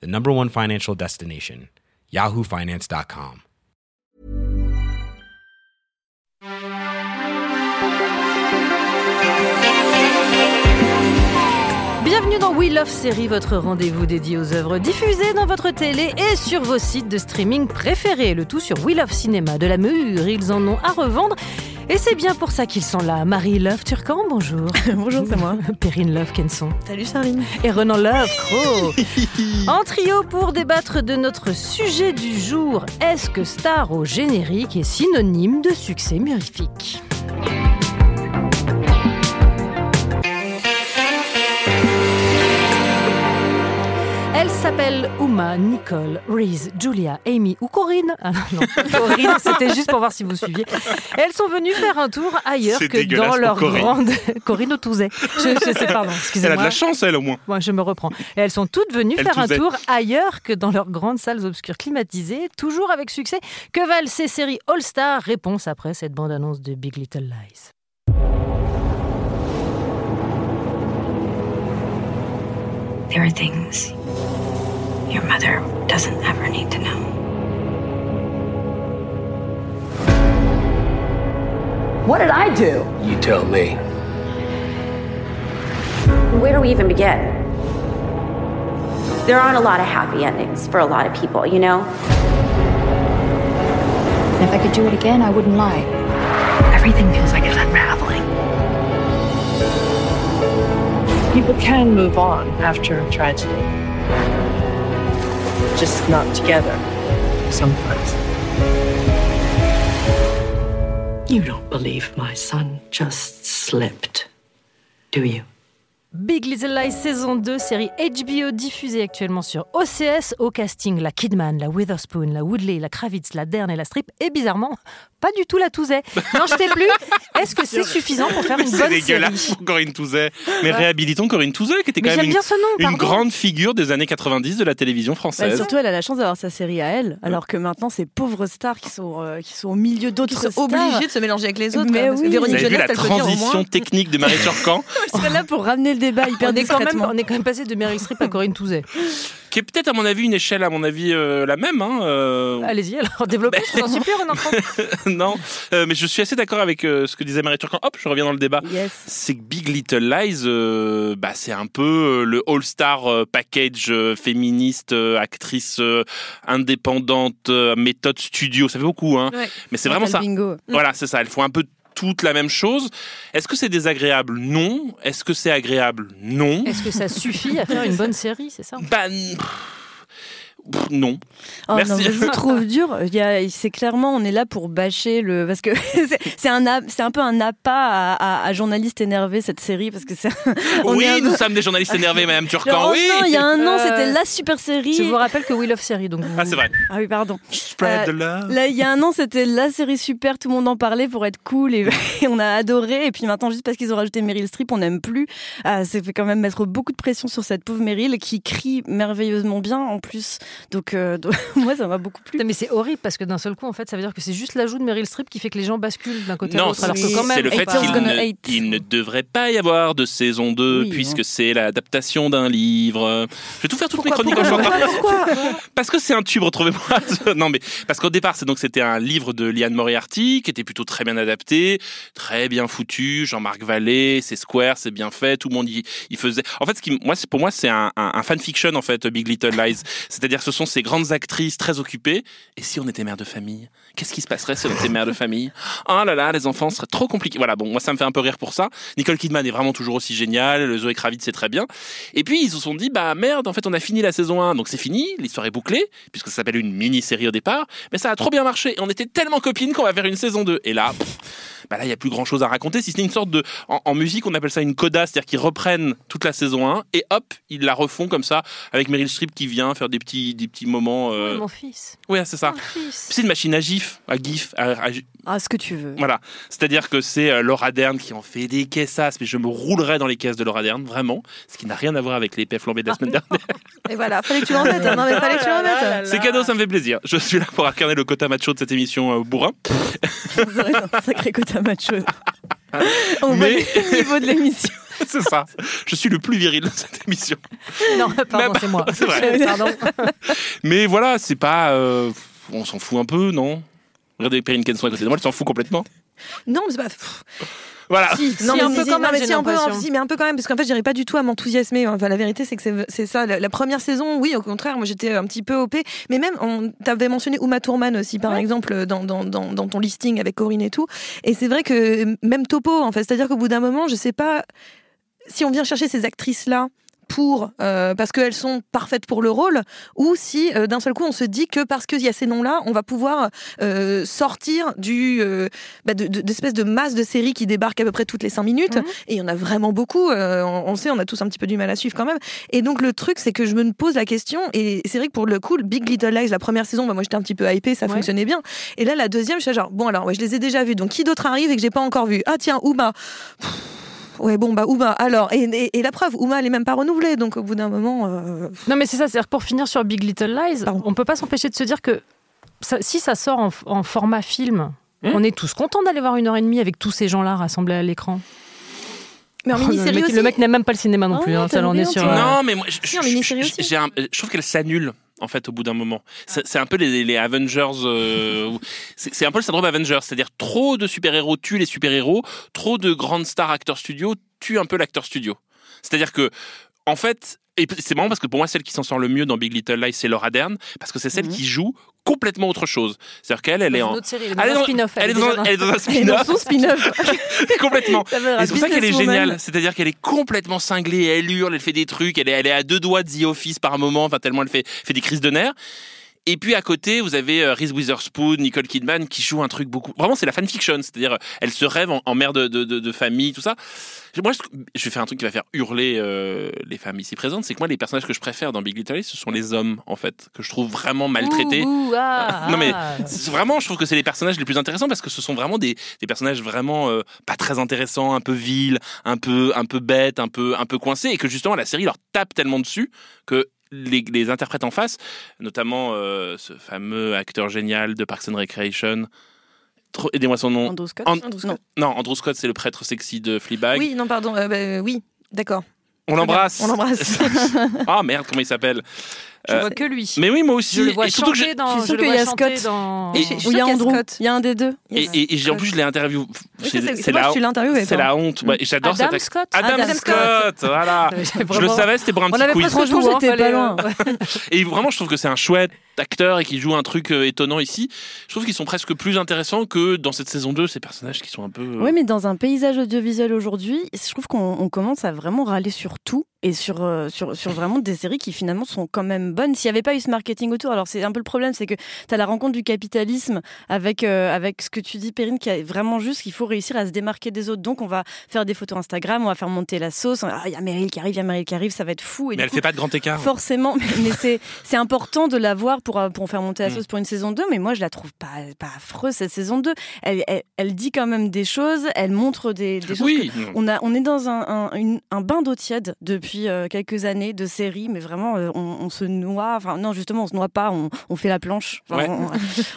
the number one financial destination, yahoofinance.com. Bienvenue dans We Love Série, votre rendez-vous dédié aux œuvres diffusées dans votre télé et sur vos sites de streaming préférés. Le tout sur We Love Cinéma de la Mure, ils en ont à revendre. Et c'est bien pour ça qu'ils sont là. Marie Love Turcan, bonjour. bonjour, c'est moi. Perrine Love Kenson. Salut Charline. Et Renan Love Cro. en trio pour débattre de notre sujet du jour. Est-ce que star au générique est synonyme de succès mirifique s'appelle Uma, Nicole, Reese, Julia, Amy ou Corinne. Ah non, Corinne, c'était juste pour voir si vous suiviez. Elles sont venues faire un tour ailleurs que dans leur grande. Corinne Autouzet. Je, je sais, pardon, excusez-moi. Elle a de la chance, elle, au moins. Moi, je me reprends. Et elles sont toutes venues Elle faire un tour ailleurs que dans leurs grandes salles obscures climatisées, toujours avec succès. Que valent ces séries All-Star? Réponse après cette bande-annonce de Big Little Lies. There are things your mother doesn't ever need to know. What did I do? You tell me. Where do we even begin? There aren't a lot of happy endings for a lot of people, you know? And if I could do it again, I wouldn't lie. Everything feels like it's unraveling. People can move on after a tragedy. Just not together, sometimes. You don't believe my son just slipped, do you? Big Little Lies saison 2, série HBO diffusée actuellement sur OCS. Au casting, la Kidman, la Witherspoon, la Woodley, la Kravitz, la Dern et la Strip. Et bizarrement, pas du tout la Touzet. Non, je t'ai plus. Est-ce que c'est suffisant pour faire une C'est bonne dégueulasse série pour Corinne Touzet. Mais réhabilitons Corinne Touzet, qui était Mais quand même j'aime une, bien ce nom, une grande figure des années 90 de la télévision Bah, française. surtout, elle a la chance d'avoir sa série à elle, alors que maintenant, ces pauvres stars qui sont, euh, qui sont au milieu Qui d'autres sont stars. obligés de se mélanger avec les autres. Mais oui. Vous Véronique avez vu Jeunesse, la elle peut dire au moins. transition technique de Marie Turcan, Je serais là pour ramener le débat hyper on est, quand même, on est quand même passé de Meryl Streep à Corinne Touzet. Qui est peut-être à mon avis une échelle, à mon avis, euh, la même. Hein, euh, Allez-y, alors développez, je vous en supplie, Renan Cro. non, Euh, mais je suis assez d'accord avec ce que disait Marie Turcan. Hop, je reviens dans le débat. Yes. c'est que Big Little Lies, bah, c'est un peu le all-star package féministe, actrice indépendante, méthode studio. Ça fait beaucoup, hein. Ouais. Mais c'est vraiment ça. Bingo. Voilà, c'est ça. Elles font un peu toute la même chose. Est-ce que c'est désagréable? Non. Est-ce que c'est agréable? Non. Est-ce que ça suffit à faire une bonne série, c'est ça? Bah, n- pff, non. Oh Merci. non, mais je vous trouve dur. Il y a- C'est clairement, on est là pour bâcher le. Parce que c'est- c'est un, a- c'est un peu un appât à, à, à journaliste énervé, cette série. Parce que c'est. on oui, est un peu- nous sommes des journalistes énervés, Madame Turcan. Genre, oui. non, il y a un an, Euh, c'était la super série. Je vous rappelle que We Love Série, donc vous... Ah, c'est vrai. Ah oui, pardon. Spread Euh, the love. Là, il y a un an, c'était la série super, tout le monde en parlait pour être cool et, et on a adoré. Et puis maintenant, juste parce qu'ils ont rajouté Meryl Streep, on n'aime plus. Ah, ça fait quand même mettre beaucoup de pression sur cette pauvre Meryl qui crie merveilleusement bien en plus. Donc, euh, donc, moi, ça m'a beaucoup plu. Mais c'est horrible parce que d'un seul coup, en fait, ça veut dire que c'est juste l'ajout de Meryl Streep qui fait que les gens basculent d'un côté à Non, l'autre. Alors c'est- que quand même, c'est le fait qu'il ne, hate. il ne devrait pas y avoir de saison 2 Oui, puisque hein. c'est l'adaptation d'un livre. Je vais tout faire toutes mes Pourquoi, chroniques en pourquoi, chantant. pourquoi Parce que c'est un tube, retrouvez-moi. non mais parce qu'au départ, c'est donc c'était un livre de Liane Moriarty qui était plutôt très bien adapté, très bien foutu. Jean-Marc Vallée, c'est square, c'est bien fait. Tout le monde y, y faisait. En fait, ce qui, moi, c'est pour moi, c'est un, un, un fanfiction en fait, Big Little Lies. C'est-à-dire, ce sont ces grandes actrices très occupées. Et si on était mère de famille, qu'est-ce qui se passerait si on était mère de famille? Oh là là, les enfants seraient trop compliqués. Voilà, bon, moi, ça me fait un peu rire pour ça. Nicole Kidman est vraiment toujours aussi géniale. Le Zoé Kravitz, c'est très bien. Et puis, ils se sont dit, bah merde, en fait, on a fini la saison 1, donc c'est fini, l'histoire est bouclée, puisque ça s'appelle une mini-série au départ, mais ça a trop bien marché. Et on était tellement copines qu'on va faire une saison 2. Et là, bah là, il y a plus grand chose à raconter, si ce n'est une sorte de. En, musique, on appelle ça une coda, c'est-à-dire qu'ils reprennent toute la saison 1 et hop, ils la refont comme ça, avec Meryl Streep qui vient faire des petits, des petits moments. Euh... mon fils. Oui, c'est ça. C'est une machine à GIF, à GIF. À, Ah, ce que tu veux. Voilà. C'est-à-dire que c'est euh, Laura Dern qui en fait des caissasses, mais je me roulerais dans les caisses de Laura Dern, vraiment. Ce qui n'a rien à voir avec les flambées de la semaine dernière. Et voilà, fallait que tu l'en mettes. Hein. Non, mais fallait que tu l'en mettes. C'est cadeau, ça me fait plaisir. Je suis là pour incarner le quota macho de cette émission euh, bourrin. un sacré quota macho. On voit le niveau de l'émission. c'est ça. Je suis le plus viril de cette émission. Non, pardon, c'est moi. C'est vrai. Pardon. Mais voilà, c'est pas. Euh, on s'en fout un peu, non? Regardez Perrine Kenson à côté de moi, elle s'en fout complètement. Non, mais c'est pas. Voilà. Si, non, mais un peu quand même, mais, un peu, si, mais un peu quand même, parce qu'en fait, j'irais pas du tout à m'enthousiasmer. Enfin, la vérité, c'est que c'est ça. La, première saison, oui, au contraire, moi, j'étais un petit peu OP. Mais même, on t'avais mentionné Uma Thurman aussi, par exemple, dans, dans, dans, dans, ton listing avec Corinne et tout. Et c'est vrai que même Topo, en fait, c'est-à-dire qu'au bout d'un moment, je sais pas si on vient chercher ces actrices-là pour euh, parce qu'elles sont parfaites pour le rôle ou si euh, d'un seul coup on se dit que parce qu'il y a ces noms-là on va pouvoir euh, sortir du bah, d'espèces de, masse de séries qui débarquent à peu près toutes les cinq minutes. Mhm. et il y en a vraiment beaucoup on, sait on a tous un petit peu du mal à suivre quand même. Et donc le truc c'est que je me pose la question et c'est vrai que pour le coup Big Little Lies la première saison bah, moi j'étais un petit peu hypée ça fonctionnait bien. Et là la deuxième je suis genre bon alors ouais, je les ai déjà vus donc qui d'autre arrive et que j'ai pas encore vu? Ah tiens Uma Ouais, bon, bah, Uma, alors, et, la preuve, Uma, elle est même pas renouvelée, donc au bout d'un moment. Euh, non, mais c'est ça, c'est-à-dire pour finir sur Big Little Lies, on peut pas s'empêcher de se dire que si ça sort en, format film, hmm on est tous contents d'aller voir une heure et demie avec tous ces gens-là rassemblés à l'écran. Mais en oh, mini-série le, mec, n'aime même pas le cinéma non plus. Oh, hein, ça, on est sur. Non, mais moi, je, je trouve qu'elle s'annule en fait au bout d'un moment. C'est un peu les, Avengers, euh, c'est un peu le syndrome Avengers, c'est-à-dire trop de super-héros tuent les super-héros, trop de grandes stars acteurs studio tuent un peu l'acteur studio. C'est-à-dire que en fait, et c'est marrant parce que pour moi, celle qui s'en sort le mieux dans Big Little Lies, c'est Laura Dern, parce que c'est celle mhm. qui joue complètement autre chose. C'est-à-dire qu'elle, elle est en. Elle, est dans un spin-off. Elle, est dans, elle est dans un spin-off. son spin-off. complètement. C'est pour ça qu'elle est géniale. C'est-à-dire qu'elle est complètement cinglée, elle hurle, elle fait des trucs, elle est, elle est à deux doigts de The Office par moment, enfin tellement elle fait, fait des crises de nerfs. Et puis à côté, vous avez euh, Reese Witherspoon, Nicole Kidman qui joue un truc beaucoup. Vraiment, c'est la fanfiction, c'est-à-dire euh, elle se rêve en, mère de, de, de, famille, tout ça. Moi, je vais faire un truc qui va faire hurler euh, les femmes ici présentes, c'est que moi, les personnages que je préfère dans Big Little Lies, ce sont les hommes, en fait, que je trouve vraiment maltraités. Ah, non mais ah. vraiment, je trouve que c'est les personnages les plus intéressants parce que ce sont vraiment des, des personnages vraiment pas très intéressants, un peu vils, un peu un peu bêtes, un peu un peu coincés, et que justement la série leur tape tellement dessus que les, les, interprètes en face, notamment euh, ce fameux acteur génial de Parks and Recreation. Aidez-moi son nom. Andrew Scott, Non. Andrew Scott, c'est le prêtre sexy de Fleabag. Oui, non, pardon. Euh, bah, oui, d'accord. On l'embrasse. On l'embrasse. ah merde, comment il s'appelle? Je vois que lui. Mais oui, moi aussi. Je le vois chanter dans. Je suis qu'il y a Scott. Dans... Et, il y a Andrew. Il y a un des deux. Et, et, en plus, je l'ai interviewé. c'est la, c'est la honte. Ouais, J'adore Adam Scott. Adam, Adam Scott. Voilà. je le savais, c'était pour un petit quiz. Franchement, j'étais pas loin. Et vraiment, je trouve que c'est un chouette acteur et qui joue un truc euh, étonnant ici. Je trouve qu'ils sont presque plus intéressants que dans cette saison 2, ces personnages qui sont un peu. Euh, oui, mais dans un paysage audiovisuel aujourd'hui, je trouve qu'on commence à vraiment râler sur tout et sur, euh, sur, sur vraiment des séries qui finalement sont quand même bonnes. S'il n'y avait pas eu ce marketing autour, alors c'est un peu le problème, c'est que tu as la rencontre du capitalisme avec, euh, avec ce que tu dis, Perrine, qui est vraiment juste qu'il faut réussir à se démarquer des autres. Donc on va faire des photos Instagram, on va faire monter la sauce. Ah, il y a Meryl qui arrive, il y a Meryl qui arrive, ça va être fou. Et mais elle fait pas de grand écart. Forcément, mais, c'est important de la voir pour, pour faire monter la mm. sauce pour une saison 2. Mais moi, je la trouve pas, pas affreuse, cette saison 2. Elle, elle, dit quand même des choses, elle montre des, des choses. Oui. On, a, on est dans un, un, un bain d'eau tiède depuis euh, quelques années de séries, mais vraiment, euh, on, se noie. Enfin, non, justement, on se noie pas, on, fait la planche.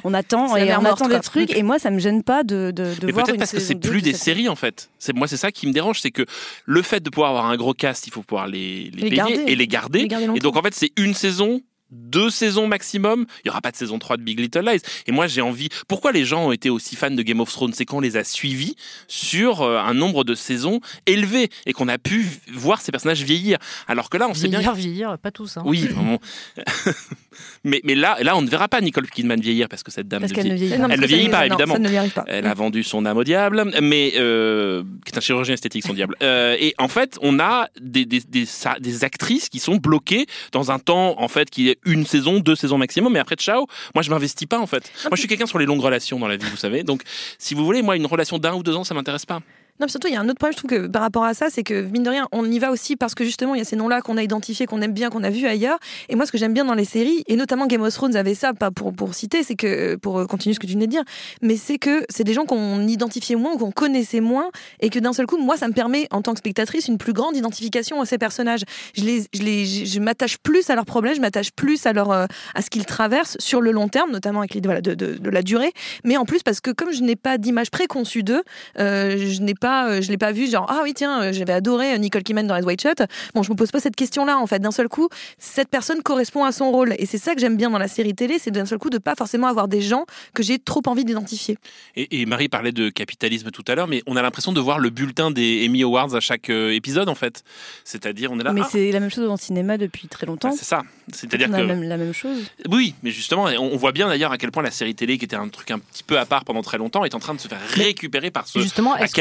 on, attend et on attend des trucs. Et moi, ça me gêne pas de, de, de voir peut-être parce que c'est plus des séries en fait. C'est moi, c'est ça qui me dérange, c'est que le fait de pouvoir avoir un gros cast, il faut pouvoir les, les, payer et les garder. et donc en fait, c'est une saison deux saisons maximum. Il y aura pas de saison 3 de Big Little Lies. Et moi, j'ai envie. Pourquoi les gens ont été aussi fans de Game of Thrones? C'est qu'on les a suivis sur euh, un nombre de saisons élevé et qu'on a pu voir ces personnages vieillir. Alors que là, on sait bien. Vieillir, vieillir, pas tous. Hein. Oui, vraiment. Mais, mais là, là, on ne verra pas Nicole Kidman vieillir parce que cette dame Parce ne qu'elle ne vieillit- vieillit pas. Elle ne vieillit pas, non, évidemment. Ça ne lui arrive pas. Elle a vendu son âme au diable, mais euh, qui est un chirurgien esthétique, son diable. Euh, et en fait, on a des, des, des, sa- des actrices qui sont bloquées dans un temps, en fait, qui est une saison, deux saisons maximum. Mais après, ciao, moi, je m'investis pas, en fait. Moi, je suis quelqu'un sur les longues relations dans la vie, vous savez. Donc, si vous voulez, moi, une relation d'un ou deux ans, ça m'intéresse pas. Non, mais surtout, il y a un autre problème, je trouve que par rapport à ça, c'est que, mine de rien, on y va aussi parce que justement, il y a ces noms-là qu'on a identifiés, qu'on aime bien, qu'on a vus ailleurs. Et moi, ce que j'aime bien dans les séries, et notamment Game of Thrones avait ça, pas pour, pour citer, c'est que, pour euh, continuer ce que tu venais de dire, mais c'est que c'est des gens qu'on identifiait moins ou qu'on connaissait moins, et que d'un seul coup, moi, ça me permet, en tant que spectatrice, une plus grande identification à ces personnages. Je les, je les, je m'attache plus à leurs problèmes, je m'attache plus à leur, euh, à ce qu'ils traversent sur le long terme, notamment avec l'idée voilà, de, de, de la durée, mais en plus parce que comme je n'ai pas d'image préconçue d'eux, euh, je n'ai pas, euh, je l'ai pas vu genre ah oui tiens, euh, j'avais adoré euh, Nicole Kidman dans Red White Shot. Bon, je me pose pas cette question-là en fait. D'un seul coup, cette personne correspond à son rôle et c'est ça que j'aime bien dans la série télé, c'est d'un seul coup de pas forcément avoir des gens que j'ai trop envie d'identifier. Et, et Marie parlait de capitalisme tout à l'heure, mais on a l'impression de voir le bulletin des Emmy Awards à chaque euh, épisode, en fait. C'est-à-dire, on est là. Mais ah, c'est la même chose dans le cinéma depuis très bah, longtemps. c'est ça. C'est-à-dire que. la même, la même chose. Oui, mais justement, on on voit bien d'ailleurs à quel point la série télé, qui était un truc un petit peu à part pendant très longtemps, est en train de se faire récupérer par ce Justement, est-ce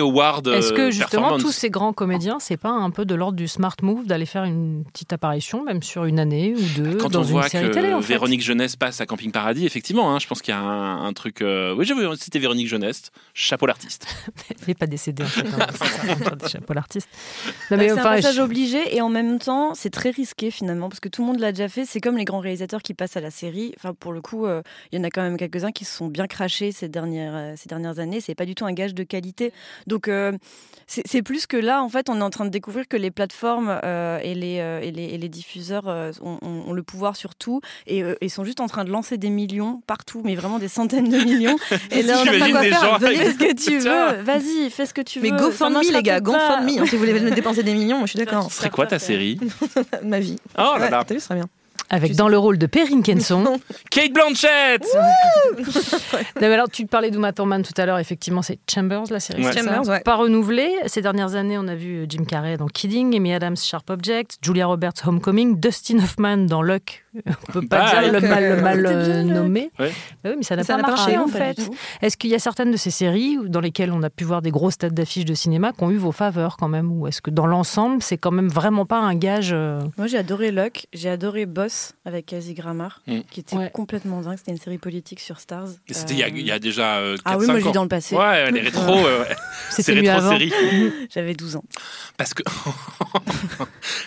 Award euh, Est-ce que justement performance. tous ces grands comédiens, c'est pas un peu de l'ordre du smart move d'aller faire une petite apparition, même sur une année ou deux, Quand dans on une voit série que télé en fait Véronique Jeunesse passe à Camping Paradis, effectivement, hein, je pense qu'il y a un, un truc. euh, Oui, j'avais cité Véronique Jeunesse, chapeau l'artiste. Elle n'est pas décédée en fait. hein, chapeau l'artiste. Bah, c'est un passage je- obligé et en même temps c'est très risqué finalement parce que tout le monde l'a déjà fait. C'est comme les grands réalisateurs qui passent à la série. Enfin pour le coup, euh, il y en a quand même quelques-uns qui se sont bien crachés ces dernières euh, ces dernières années. C'est pas du tout un gage de qualité. Donc euh, c'est plus que là en fait on est en train de découvrir que les plateformes euh, et, les, euh, et, les, et les diffuseurs euh, ont, ont- ont le pouvoir sur tout et, euh, et sont juste en train de lancer des millions partout, mais vraiment des centaines de millions. et là on n'a pas quoi faire. fais ce que tu veux. Vas-y, fais ce que tu veux. Mais GoFundMe les gars. GoFundMe. hein, si vous voulez dépenser des millions, moi je suis d'accord. Ce serait quoi ta série? Ma vie. Oh là Ouais, là T'as vu, ce serait bien. Avec dans le rôle de Perrine Kenson. Kate Blanchett Non, mais alors, tu parlais d'Uma Thurman tout à l'heure, effectivement, c'est Chambers, la série. Ouais. Chambers, ouais. Pas renouvelée. Ces dernières années, on a vu Jim Carrey dans Kidding, Amy Adams, Sharp Object, Julia Roberts, Homecoming, Dustin Hoffman dans Luck. On peut pas Bah, dire le mal, le euh, mal euh, nommé. Ouais. Bah oui, mais ça n'a pas pas marché, en pas fait. Est-ce qu'il y a certaines de ces séries dans lesquelles on a pu voir des grosses têtes d'affiches de cinéma qui ont eu vos faveurs quand même? Ou est-ce que dans l'ensemble, c'est quand même vraiment pas un gage euh, Moi, j'ai adoré Luck, j'ai adoré Boss avec Kelsey Grammer, Mm. qui était Ouais. complètement dingue. C'était une série politique sur Stars. C'était il y a- Euh, il y, a déjà euh, 4, Ah oui, moi, je 5 vis ans. dans le passé. Ouais, les rétro, c'est C'était mieux rétro avant. série. J'avais 12 ans. Parce que.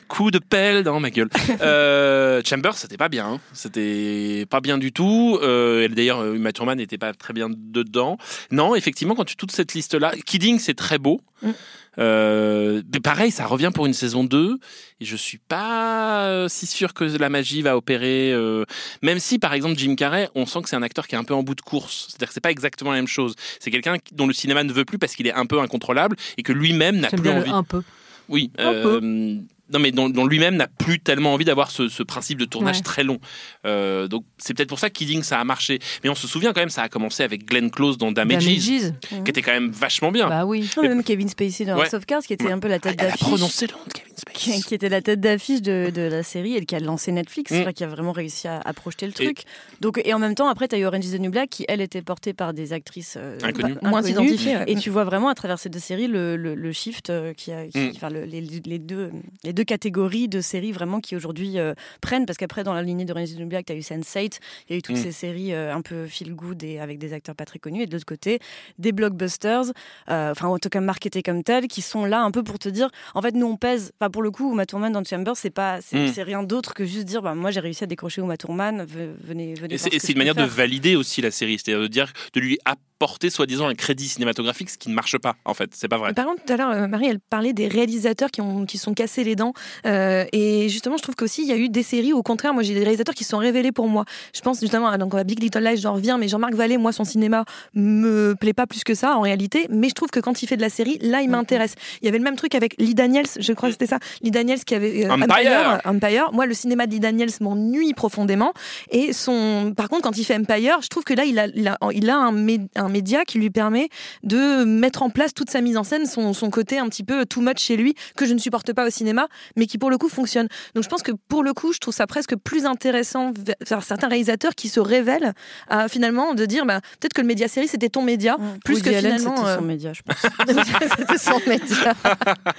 Coup de pelle dans ma gueule. Euh, Chambers, c'était pas bien. hein. C'était pas bien du tout. Euh, D'ailleurs, euh, Uma Thurman n'était pas très bien dedans. Non, effectivement, quand tu toute cette liste-là. Kidding, c'est très beau. Mm. Euh, mais pareil, ça revient pour une saison 2. Et je suis pas euh, si sûr que la magie va opérer. euh, même si, par exemple, Jim Carrey, on sent que c'est un acteur qui est un peu en bout de course. C'est-à-dire que c'est pas exactement la même chose. C'est quelqu'un dont le cinéma ne veut plus parce qu'il est un peu incontrôlable et que lui-même n'a plus envie. un peu. Oui. Un peu. Non, mais dont, dont lui-même n'a plus tellement envie d'avoir ce, ce principe de tournage Ouais. très long. Euh, donc c'est peut-être pour ça que Kidding ça a marché. Mais on se souvient quand même, ça a commencé avec Glenn Close dans Damages, Damages. qui était quand même vachement bien. Bah oui. Non, mais même Kevin Spacey dans Ouais. House of Cards, qui était un peu la tête d'affiche. prononcé le nom de Kevin Qui, Spacey. qui était la tête d'affiche de, de la série et qui a lancé Netflix, Mm. enfin, qui a vraiment réussi à, à projeter le truc. Donc, et en même temps, après, tu as eu Orange is the New Black, qui, elle, était portée par des actrices euh, Inconnues. pas- Moins inconnues. identifié. ouais. Et tu vois vraiment à travers ces deux séries le, le- le shift euh, qui a, qui- Mm. enfin, le- les, les deux, les deux catégories de séries vraiment qui aujourd'hui euh, prennent. Parce qu'après, dans la lignée de Orange is the New Black, tu as eu Sense8, il y a eu toutes Mm. ces séries euh, un peu feel good et avec des acteurs pas très connus. Et de l'autre côté, des blockbusters, euh, enfin, en tout cas marketés comme tels, qui sont là un peu pour te dire en fait, nous on pèse. Enfin, pour le coup, Uma Thurman dans Chambers, c'est pas, c'est Mm. c'est rien d'autre que juste dire bah, moi j'ai réussi à décrocher Uma Thurman, ve- venez, venez. Et c'est ce une manière de valider aussi la série, c'est-à-dire de dire, de lui apporter soi-disant un crédit cinématographique, ce qui ne marche pas en fait. C'est pas vrai. Par contre, tout à l'heure, euh, Marie, elle parlait des réalisateurs qui ont qui se sont cassés les dents. Euh, et justement, je trouve qu'aussi, il y a eu des séries où, au contraire, moi, j'ai des réalisateurs qui se sont révélés pour moi. Je pense justement à, donc, à Big Little Lies, j'en reviens, mais Jean-Marc Vallée, moi, son cinéma me plaît pas plus que ça, en réalité. Mais je trouve que quand il fait de la série, là, il m'intéresse. Il y avait le même truc avec Lee Daniels, je crois que c'était ça. Lee Daniels qui avait euh, Empire. Empire. Moi, le cinéma de Lee Daniels m'ennuie profondément. Et son, par contre, quand il fait Empire, je trouve que là, il a, il a, il a un, mé- un média qui lui permet de mettre en place toute sa mise en scène, son, son côté un petit peu too much chez lui, que je ne supporte pas au cinéma, mais qui pour le coup fonctionne. Donc je pense que pour le coup, je trouve ça presque plus intéressant vers certains réalisateurs qui se révèlent à finalement de dire bah, peut-être que le média série c'était ton média, mmh. plus que finalement. C'était son euh, média, je pense. c'était son média.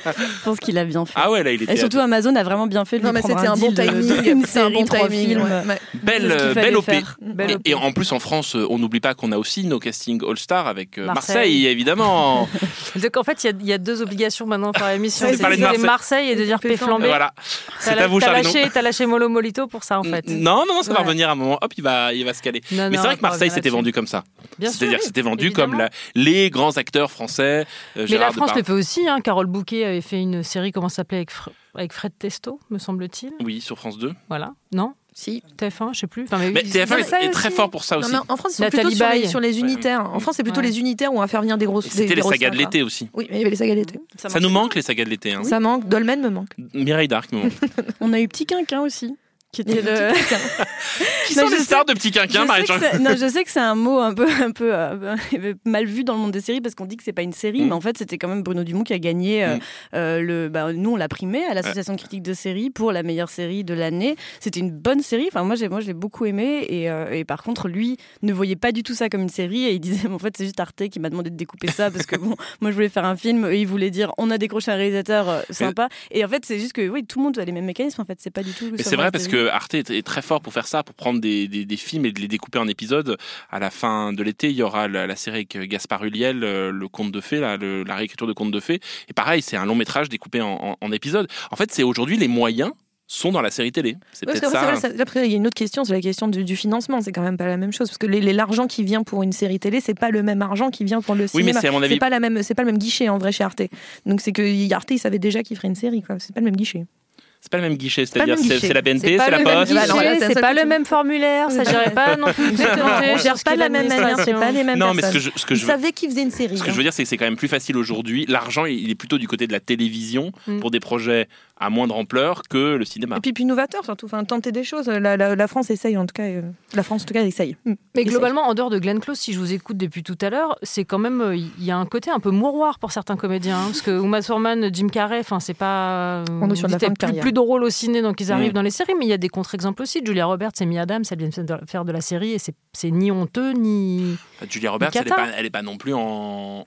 je pense qu'il a bien fait. Ah ouais, là il était. Et surtout Amazon a vraiment bien fait de non, mais c'était un, bon timing. C'est un bon timing. Belle, belle OP. Et, en plus en France, euh, on n'oublie pas qu'on a aussi nos castings All-Star avec euh, Marseille. évidemment. Donc en fait, il y, a deux obligations maintenant par émission. C'est de Marseille. Marseille et de dire P flambé. Voilà. C'est à vous, T'as lâché, as lâché Molo Molito pour ça en fait. Non, non, ça va revenir à un moment. Hop, il va, il va se caler. Mais c'est vrai que Marseille s'était vendu comme ça. C'est-à-dire que c'était vendu comme les grands acteurs français. Euh, Mais la France le fait aussi. Hein. Carole Bouquet avait fait une série, comment ça s'appelait, avec, avec Fred Testo, me semble-t-il. Oui, sur France 2. Voilà. Non? Si, TF1, je sais plus. mais, TF1 est, très fort pour ça aussi. en France, ils sont plutôt sur les, sur les, unitaires. En France, c'est plutôt les unitaires où on va faire venir des grosses. C'était les sagas de l'été aussi. Oui, mais il y avait les sagas de l'été. Ça, nous manque les sagas de l'été. Hein. Ça manque. Dolmen me manque. Mireille Dark me manque. on a eu Petit Quinquin aussi qui était le. qui sont les stars de Petit Quinquin, marie Non, je sais que c'est un mot un peu, un peu euh, mal vu dans le monde des séries parce qu'on dit que c'est pas une série, mm. mais en fait, c'était quand même Bruno Dumont qui a gagné euh, mm. euh, le. Bah, nous, on l'a primé à l'association de critique de séries pour la meilleure série de l'année. C'était une bonne série. Enfin, moi, j'ai, moi, je l'ai beaucoup aimé et, et, par contre, lui ne voyait pas du tout ça comme une série et il disait, en fait, c'est juste Arte qui m'a demandé de découper ça parce que bon, moi, je voulais faire un film et il voulait dire, on a décroché un réalisateur sympa. Et en fait, c'est juste que oui, tout le monde a les mêmes mécanismes. En fait, c'est pas du tout. c'est vrai parce que Arte est très fort pour faire ça, pour prendre des, des, films et de les découper en épisodes. À la fin de l'été, il y aura la, série avec Gaspard Huliel, euh, le conte de fées, la, la réécriture de conte de fées. Et pareil, c'est un long métrage découpé en, en, épisodes. En fait, c'est aujourd'hui les moyens sont dans la série télé. C'est peut-être ça. Après, il y a une autre question, c'est la question du, financement. C'est quand même pas la même chose parce que l'argent qui vient pour une série télé, c'est pas le même argent qui vient pour le cinéma. Oui, mais c'est à mon avis pas la même, c'est pas le même guichet en vrai chez Arte. Donc c'est que Arte, il savait déjà qu'il ferait une série, quoi. C'est pas le même guichet. C'est pas le même guichet, c'est-à-dire c'est la BNP, c'est la Poste. C'est pas le même formulaire, ça gérait pas non plus. On gère pas de la même manière, c'est pas les mêmes Non, mais ce que je, ce que je savais qu'il faisait une série. Ce que je veux dire, c'est que c'est quand même plus facile aujourd'hui. L'argent, il est plutôt du côté de la télévision mm. pour des projets à moindre ampleur que le cinéma. Et puis, puis novateur surtout, enfin, tenter des choses. La, la, France essaye en tout cas. Euh, la France en tout cas essaye. Mais globalement, en dehors de Glenn Close, si je vous écoute depuis tout à l'heure, c'est quand même euh, il y a un côté un peu mouroir pour certains comédiens, hein, parce que Uma Thurman, Jim Carrey, enfin c'est pas. On est sur la plus, plus drôle au ciné donc ils arrivent dans les séries, mais il y a des contre-exemples aussi. Julia Roberts et Amy Adams, elles viennent faire de la série et c'est ni honteux ni. Bah, Julia Roberts, elle n'est pas, est non plus en,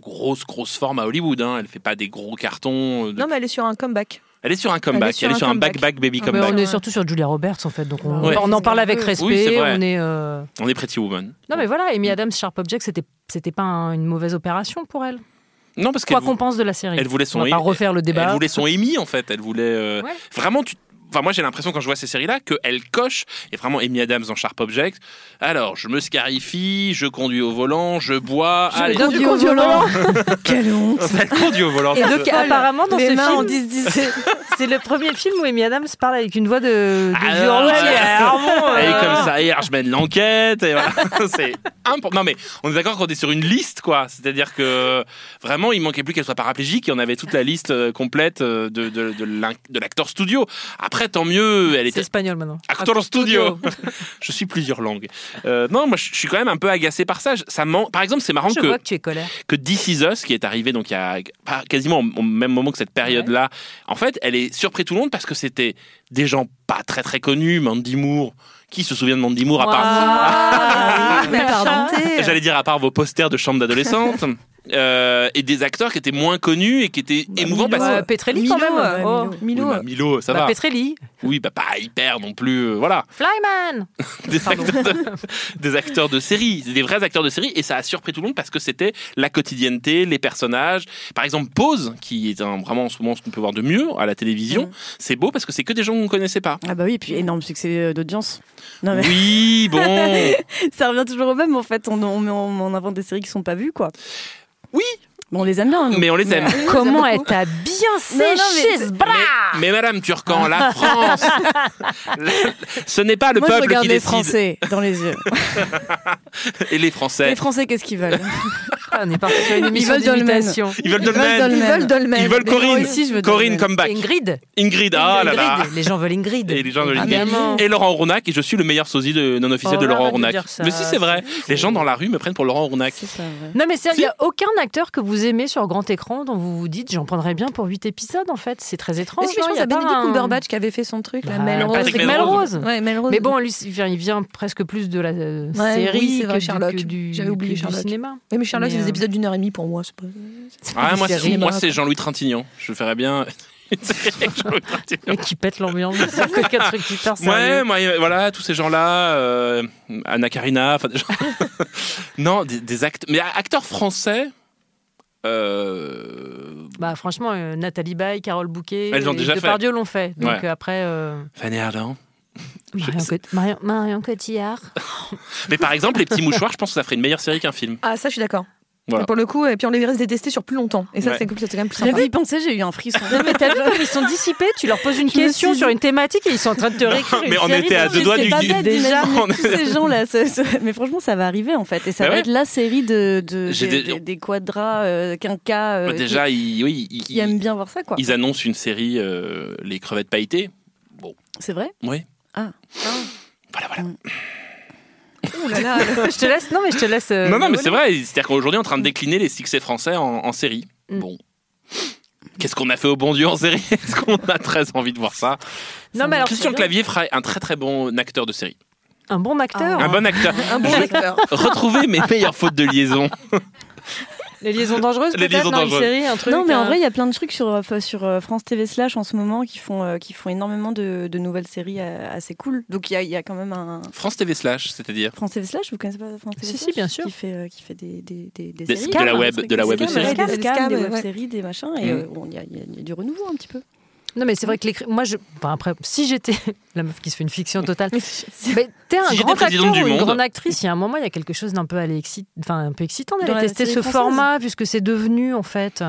grosse grosse forme à Hollywood. Hein. Elle fait pas des gros cartons. Euh, non, mais elle est sur un comeback. Elle est sur un comeback. Elle est sur, un, back back baby ah, comeback. on est surtout sur Julia Roberts en fait, donc on, on en parle avec respect. on est. Euh... On est Pretty Woman. Non mais voilà, Amy Adams Sharp Object, c'était c'était pas une mauvaise opération pour elle. Non parce quoi qu'on pense de la série. Elle voulait son. On va pas refaire le débat. Elle voulait son Amy en fait. Elle voulait euh, vraiment. Tu Enfin, moi, j'ai l'impression quand je vois ces séries-là qu'elles cochent, et vraiment Amy Adams en Sharp Object. Alors, je me scarifie, je conduis au volant, je bois. Je allez, conduis au volant. Quelle honte. Elle conduit au volant. Et donc, apparemment, dans ce film, c'est le premier film où Amy Adams parle avec une voix de, de Alors, ah, Et comme ça, et je mène l'enquête. Et voilà. c'est Non, mais on est d'accord qu'on est sur une liste, quoi. C'est-à-dire que vraiment, il manquait plus qu'elle soit paraplégique et on avait toute la liste euh, complète euh, de, de, de l'acteur studio. Après, tant mieux. Elle est espagnol maintenant. Actor studio. je suis plusieurs langues. Euh, non, moi, je suis quand même un peu agacé par ça. ça Par exemple, c'est marrant je que, vois que tu es colère. que This Is Us, qui est arrivé donc il y a quasiment au même moment que cette période-là, en fait, elle est surpris tout le monde parce que c'était des gens pas très très connus, Mandy Moore. Qui se souvient de Mandy Moore à part ah, J'allais dire à part vos posters de chambre d'adolescente. Euh, et des acteurs qui étaient moins connus et qui étaient bah, émouvants. Milo, parce... Petrelli quand même. Oh. Milo, bah, Milo, ça bah, va. Petrelli. Oui, bah pas hyper non plus. Euh, voilà. Flyman. des, acteurs de, des acteurs de série, des vrais acteurs de série, et ça a surpris tout le monde parce que c'était la quotidienneté, les personnages. Par exemple, Pose, qui est vraiment en ce moment ce qu'on peut voir de mieux à la télévision, mm. c'est beau parce que c'est que des gens qu'on ne connaissait pas. Ah bah oui, et puis énorme succès d'audience. Oui, bon. ça revient toujours au même en fait. On, on, on invente des séries qui sont pas vues, quoi. Oui, on les aime bien. Mais on les aime. Comment elle t'a bien séché ce bras mais, Madame Turcan, la France, ce n'est pas le peuple qui décide. les Français dans les yeux. Et les Français. Les Français, qu'est-ce qu'ils veulent? on est parti sur une émission veulent Dolmen. d'imitation. Ils veulent Ils veulent Dolmen. Ils veulent Dolmen. Ils veulent Corinne. aussi, je veux Corinne, Dolmen. come back. Ingrid. Ingrid, ah là là. Ingrid. Les gens veulent Ingrid. Et les gens veulent Ingrid. Et Laurent Rounac, et je suis le meilleur sosie de, non officiel Oh, de Laurent Rounac. Mais si, c'est vrai. Les gens dans la rue me prennent pour Laurent Rounac. Non mais c'est- il n'y a aucun acteur que vous aimez sur grand écran dont vous vous dites j'en prendrais bien pour 8 épisodes en fait. C'est très étrange. Je pense Il y a à Benedict Cumberbatch qui avait fait son truc, la Bah, Melrose. Mais bon, lui, il vient, presque plus de la euh, série oui, c'est vrai, que, du- cinéma. Mais c'est des euh, épisodes d'une heure et demie pour moi. c'est pas- Ah, moi, moi, c'est Jean-Louis Trintignant. Je ferais bien. une série avec Jean-Louis Trintignant. Et qui pète l'ambiance. C'est qu'un truc hyper sérieux. Ouais, moi, euh, voilà, tous ces gens-là, euh, Anna Karina, enfin des gens. non, des, des acteurs, mais acteurs français. Euh... Bah franchement, euh, Nathalie Baye, Carole Bouquet, Elles l'ont et déjà. Depardieu l'ont fait. Donc Ouais. après, euh, Fanny Ardant. Marion, sais. Cot- Marion- Marion Cotillard. Mais par exemple, les petits mouchoirs, je pense que ça ferait une meilleure série qu'un film. Ah, ça, je suis d'accord. Voilà. Pour le coup, et puis on les verrait se détester sur plus longtemps. Et ça, Ouais. c'est cool, c'est quand même plus J'avais sympa. y pensé, j'ai eu un frisson. Non mais t'as vu comme ils sont dissipés Tu leur poses une Je question sur une thématique et ils sont en train de te réécrire mais on série était à de- deux doigts c'est du- bête déjà, on tous est- ces gens là. ça- ça- Mais franchement, ça va arriver en fait. Et ça Bah va ouais. être la série de, des, des- des- des quadras, euh, quinquas, euh, Bah, Déjà, ils, oui, aiment bien voir ça quoi. ils annoncent une série, euh, Les crevettes pailletées. C'est vrai? Oui. Ah. Voilà, voilà. Ouh là là. Je te laisse. Non mais je te laisse. euh, non, non, mais c'est vrai. C'est-à-dire qu'aujourd'hui, on est en train de décliner les succès français en, en série. Mm. Bon. Qu'est-ce qu'on a fait au bon Dieu en série? Est-ce qu'on a très envie de voir ça? Non mais alors Christian Clavier fera un très très bon acteur de série. un bon acteur. Un bon acteur. Un bon acteur. Retrouvez mes meilleures fautes de liaison. Les liaisons dangereuses. Les liaisons une dangereuses. série, un truc. Non, mais en euh, vrai, il y a plein de trucs sur, euh, sur euh, France TV Slash en ce moment qui font, qui font énormément de, de nouvelles séries assez cool. Donc il y a, il y a quand même un. France TV Slash, c'est-à-dire France TV Slash, vous connaissez pas France TV Si, Slash si, bien sûr. Qui fait, qui fait des, des, des, des Des- séries. de la web- de la des web scams, série. Des Des scams, scams, des ouais. web-séries, des machins. Et Mm. euh, bon, il y, a- il y a- il y a du renouveau un petit peu. Non mais c'est vrai que l'écrit. Moi je. Enfin après, si j'étais la meuf qui se fait une fiction totale. Mais t'es un Si grand acteur ou une monde. grande actrice. Il y a un moment, il y a quelque chose d'un peu excit- enfin un peu excitant d'aller tester série ce française. format puisque c'est devenu en fait.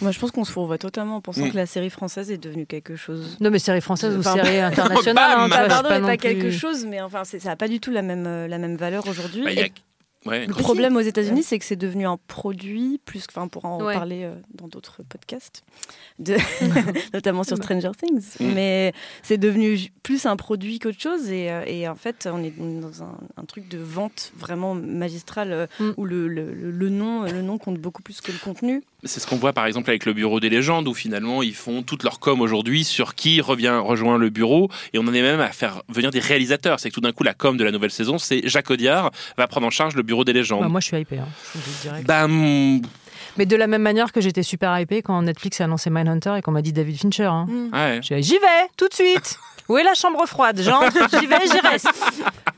Moi, je pense qu'on se fourvoie totalement en pensant Mm. que la série française est devenue quelque chose. Non mais série française ou Enfin, série internationale. Bam hein, Pas, pardon, pas plus- quelque chose, mais enfin, ça n'a pas du tout la même, euh, la même valeur aujourd'hui. Bah, a- Ouais. Le problème aux États-Unis, c'est que c'est devenu un produit, plus que, enfin, pour en Ouais. parler euh, dans d'autres podcasts, de, notamment sur Stranger Things. Mm. Mais c'est devenu plus un produit qu'autre chose. Et, euh, et en fait, on est dans un, un truc de vente vraiment magistral euh, Mm. où le, le- le- le nom, le nom compte beaucoup plus que le contenu. C'est ce qu'on voit par exemple avec le bureau des légendes où finalement ils font toute leur com aujourd'hui sur qui revient rejoint le bureau et on en est même à faire venir des réalisateurs. C'est que tout d'un coup la com de la nouvelle saison c'est Jacques Audiard va prendre en charge le bureau des légendes. Bah, moi je suis hypée. Hein, je. Bah, hum, Mais de la même manière que j'étais super hypée quand Netflix a annoncé Mindhunter et qu'on m'a dit David Fincher. hein. dit, J'y vais, tout de suite. Où est la chambre froide Jean? J'y vais, j'y reste.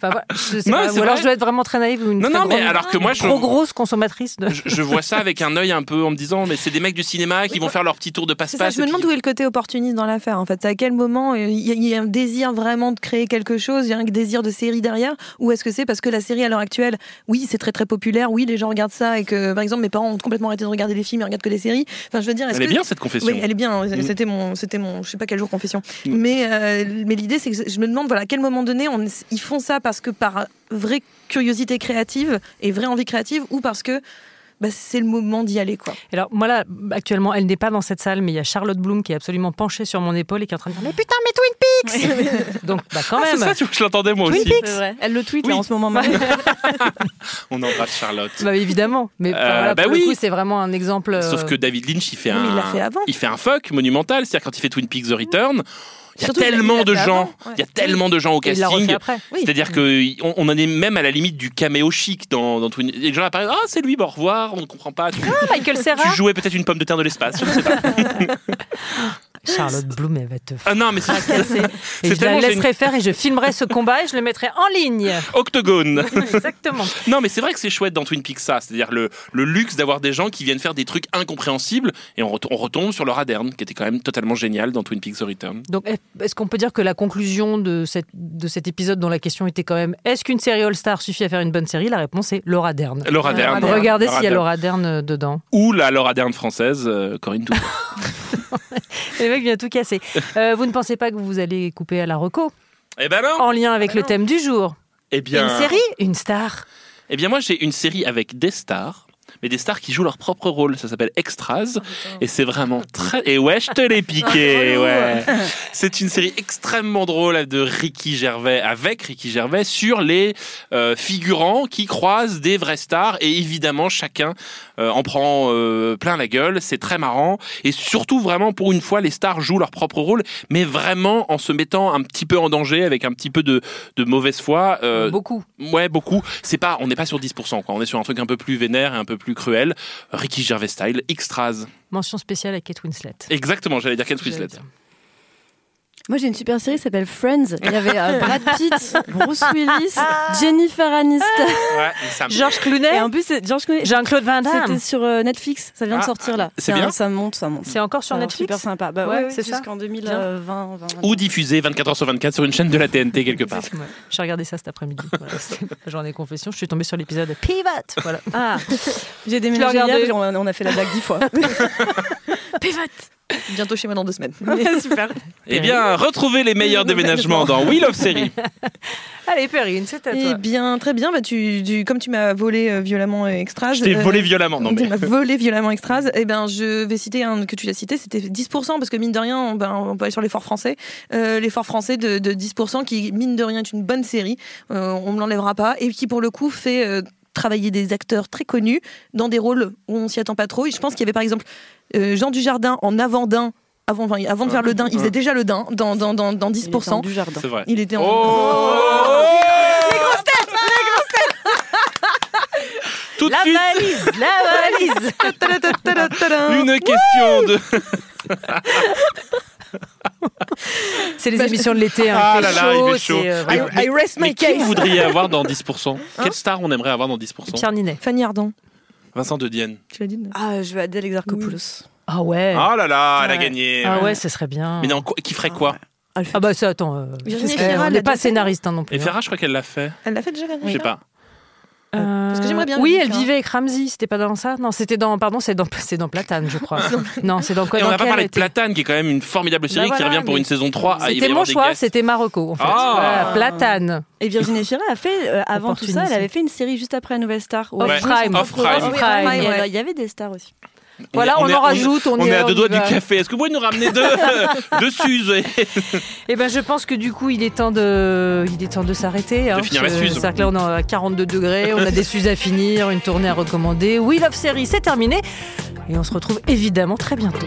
Enfin, voilà, je sais Non, pas, c'est ou alors je dois être vraiment très naïve ou une Non, très non, mais alors que moi, je- trop grosse consommatrice de. Je, je vois ça avec un œil un peu en me disant mais c'est des mecs du cinéma qui vont faire leur petit tour de passe-passe. je me demande puis- où est le côté opportuniste dans l'affaire. En fait, à quel moment euh, il y, a- il y a un désir vraiment de créer quelque chose, il y a un désir de série derrière, ou est-ce que c'est parce que la série à l'heure actuelle, oui, c'est très très populaire, oui, les gens regardent ça et que, par exemple, mes parents ont complètement arrêté de regarder les films, ils regardent que les séries. Enfin, je veux dire, est-ce Elle est bien cette confession. Oui, elle est bien. Mm. C'était mon, c'était mon, je sais pas quel jour confession. Mm. Mais, euh, mais l'idée, c'est que je me demande, voilà, à quel moment donné, on, ils font ça parce que par vraie curiosité créative et vraie envie créative, ou parce que bah, c'est le moment d'y aller, quoi. Alors, moi là, actuellement, elle n'est pas dans cette salle, mais il y a Charlotte Bloom qui est absolument penchée sur mon épaule et qui est en train de dire Mais putain, mais Twin Peaks Donc, bah quand Ah, c'est même. ça, tu vois, je l'entendais moi Twin aussi. Peaks. Vrai. Elle le tweet Oui. là en ce moment même. On embrasse Charlotte. Bah évidemment. Mais Euh, voilà, bah pour oui. le coup, c'est vraiment un exemple. euh, Sauf que David Lynch, il fait un, il l'a fait avant. il fait un fuck monumental. C'est-à-dire quand il fait Twin Peaks The Return, il y a tellement de gens, ouais. y a tellement de gens au casting. après. Oui. C'est-à-dire qu'on on en est même à la limite du caméo chic dans, dans Twin. Les gens apparaissent, ah c'est lui, bon, au revoir, on ne comprend pas. Tu, Ah, Michael Serra. tu jouais peut-être une pomme de terre de l'espace. je ne sais pas. Charlotte Bloom, elle va te Ah non, mais c'est fracasser. Et je la laisserai faire et je filmerai ce combat et je le mettrai en ligne. octogone. Exactement. non, mais c'est vrai que c'est chouette dans Twin Peaks ça, c'est-à-dire le, le luxe d'avoir des gens qui viennent faire des trucs incompréhensibles et on, ret- on retombe sur Laura Dern qui était quand même totalement génial dans Twin Peaks The Return. Donc, est-ce qu'on peut dire que la conclusion de, cette, de cet épisode dont la question était quand même est-ce qu'une série All-Star suffit à faire une bonne série? La réponse est Laura Dern. Laura Dern. Regardez s'il y a. Laura Dern euh, dedans. Ou la Laura Dern française, euh, Corinne Touzé. Le mec vient tout casser. Euh, vous ne pensez pas que vous allez couper à la reco eh ben non En lien avec le thème du jour? Eh bien, Une série? Une star? Eh bien moi j'ai une série avec des stars. Mais des stars qui jouent leur propre rôle. Ça s'appelle Extras. et c'est vraiment très. Et ouais, je te l'ai piqué. ouais. C'est une série extrêmement drôle de Ricky Gervais, avec Ricky Gervais, sur les euh, figurants qui croisent des vraies stars. Et évidemment, chacun euh, en prend euh, plein la gueule. C'est très marrant. Et surtout, vraiment, pour une fois, les stars jouent leur propre rôle, mais vraiment en se mettant un petit peu en danger, avec un petit peu de, de mauvaise foi. beaucoup. Ouais, beaucoup. C'est pas, on n'est pas sur 10%, quoi. On est sur un truc un peu plus vénère et un peu plus cruel. Ricky Gervais style, Extras. Mention spéciale à Kate Winslet. Exactement, j'allais dire Kate Winslet. Moi, j'ai une super série qui s'appelle Friends. Il y avait euh, Brad Pitt, Bruce Willis, Jennifer Aniston, ouais, Georges Clooney. Et en plus, c'est Georges Clooney. Jean-Claude Van Damme. C'était sur euh, Netflix. Ça vient de ah, sortir là. C'est bien. Ça monte, ça monte. C'est encore sur Netflix. Super sympa. Bah ouais, c'est jusqu'en 2020. 20, Ou diffusé 24 h sur 24 sur une chaîne de la TNT quelque part. J'ai regardé ça cet après-midi. Voilà, Journée confession. Je suis tombée sur l'épisode Pivot. Voilà. Ah, j'ai déménagé hier, on a fait la blague dix fois. Pivot. Bientôt chez moi dans deux semaines. Super. Eh bien, retrouvez les meilleurs déménagements dans Wheel of Série. Allez, Perrine, c'est à toi. Eh bien, très bien. Bah, tu, comme tu m'as volé euh, violemment Extras. Je t'ai euh, volé violemment, non mais. Tu m'as volé violemment Extras. Eh bien, je vais citer un que tu as cité, c'était 10%, parce que mine de rien, on, ben, on peut aller sur l'effort français. Euh, l'effort français de, 10%, qui mine de rien est une bonne série. on ne l'enlèvera pas. Et qui, pour le coup, fait travailler des acteurs très connus dans des rôles où on s'y attend pas trop. Et je pense qu'il y avait par exemple euh, Jean Dujardin en avant d'un avant, avant de faire le din, il faisait déjà le din dans, dans, dans, dans 10%. Il C'est vrai. Il était en. Oh les grosses têtes Les grosses têtes Tout de la suite. valise La valise Une question de. C'est les émissions de l'été. Hein. Ah là là, il fait chaud. euh, Mais- voilà. I rest my Mais qui case. vous voudriez avoir dans 10% Quelle star on aimerait avoir dans 10% Pierre Ninet. Fanny Ardant. Vincent de Dienne. Tu l'as dit non Ah, je veux Adèle Exarchopoulos. Ah ouais. Ah là là, elle a gagné. Ah ouais, ce serait bien. Mais non, qui ferait quoi Ah bah ça, attends. euh, Virginie Efira, on elle n'est pas scénariste hein, non plus. Et hein. Ferra, je crois qu'elle l'a fait. Elle l'a fait déjà, Je sais pas. Euh, Parce que j'aimerais bien Oui, elle faire. vivait avec Ramsey. C'était pas dans ça? Non, c'était dans. Pardon, c'est dans, c'est dans Platane, je crois. non, c'est dans quoi Et on n'a pas parlé de était- Platane, qui est quand même une formidable série Bah qui revient pour une saison 3. Ah, il va y C'était mon choix, c'était Marocco en fait. Voilà, Platane. Et Virginie Efira a fait, euh, avant tout ça, elle avait fait une série juste après la Nouvelle Star. Off Prime. Off Prime. Off Prime, Il y avait des stars aussi. Voilà, on en rajoute, on est à deux doigts du café. Est-ce que vous pouvez nous ramener deux, deux Suzes Eh ben, je pense que du coup, il est temps de, il est temps de s'arrêter. hein, finir la Suze. C'est-à-dire que là, on est à 42 degrés, on a des Suzes à finir, une tournée à recommander. We Love Série, c'est terminé. Et on se retrouve évidemment très bientôt.